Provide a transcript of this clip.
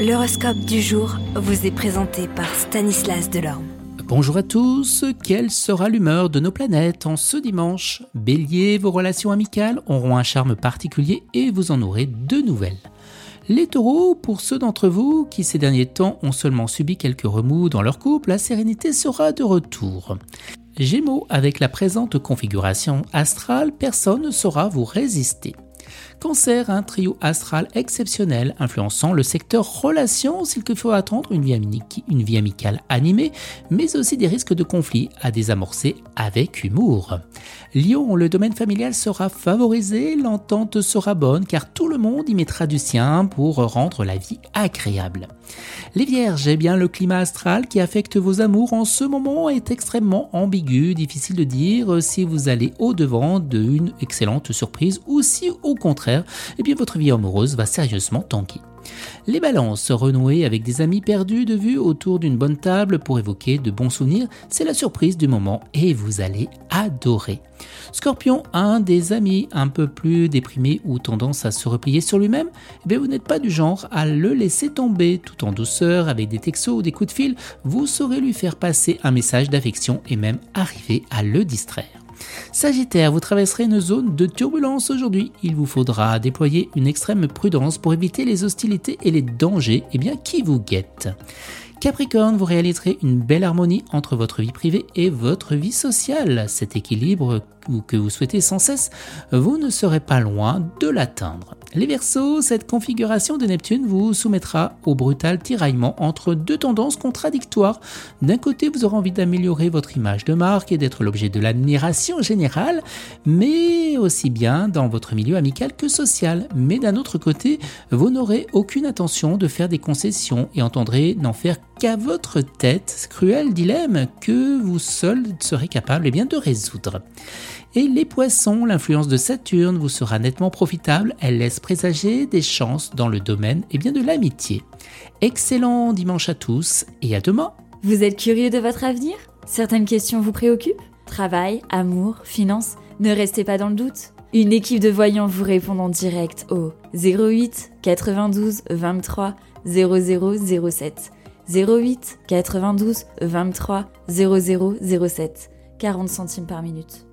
L'horoscope du jour vous est présenté par Stanislas Delorme. Bonjour à tous, quelle sera l'humeur de nos planètes en ce dimanche? Bélier, vos relations amicales auront un charme particulier et vous en aurez de nouvelles. Les taureaux, pour ceux d'entre vous qui ces derniers temps ont seulement subi quelques remous dans leur couple, la sérénité sera de retour. Gémeaux, avec la présente configuration astrale, personne ne saura vous résister. Cancer, un trio astral exceptionnel influençant le secteur relations, s'il faut attendre une vie, amicale animée, mais aussi des risques de conflits à désamorcer avec humour. Lion, le domaine familial sera favorisé, l'entente sera bonne car tout le monde y mettra du sien pour rendre la vie agréable. Les vierges, eh bien le climat astral qui affecte vos amours en ce moment est extrêmement ambigu, difficile de dire si vous allez au-devant d'une excellente surprise ou si au contraire, eh bien votre vie amoureuse va sérieusement tanker. Les balances, renouer avec des amis perdus de vue autour d'une bonne table pour évoquer de bons souvenirs, c'est la surprise du moment et vous allez adorer. Scorpion, un des amis un peu plus déprimé ou tendance à se replier sur lui-même, eh vous n'êtes pas du genre à le laisser tomber tout en douceur avec des textos ou des coups de fil, vous saurez lui faire passer un message d'affection et même arriver à le distraire. Sagittaire, vous traverserez une zone de turbulence aujourd'hui. Il vous faudra déployer une extrême prudence pour éviter les hostilités et les dangers eh bien, qui vous guettent. Capricorne, vous réaliserez une belle harmonie entre votre vie privée et votre vie sociale. Cet équilibre que vous souhaitez sans cesse, vous ne serez pas loin de l'atteindre. Les Verseaux, cette configuration de Neptune vous soumettra au brutal tiraillement entre deux tendances contradictoires. D'un côté, vous aurez envie d'améliorer votre image de marque et d'être l'objet de l'admiration générale, mais aussi bien dans votre milieu amical que social. Mais d'un autre côté, vous n'aurez aucune intention de faire des concessions et entendrez n'en faire qu'à votre tête, cruel dilemme que vous seul serez capable eh bien, de résoudre. Et les poissons, l'influence de Saturne vous sera nettement profitable, elle laisse présager des chances dans le domaine et eh bien, de l'amitié. Excellent dimanche à tous et à demain Vous êtes curieux de votre avenir? Certaines questions vous préoccupent? Travail, amour, finances Ne restez pas dans le doute une équipe de voyants vous répond en direct au 08 92 23 0007. 08 92 23 0007 40 centimes par minute.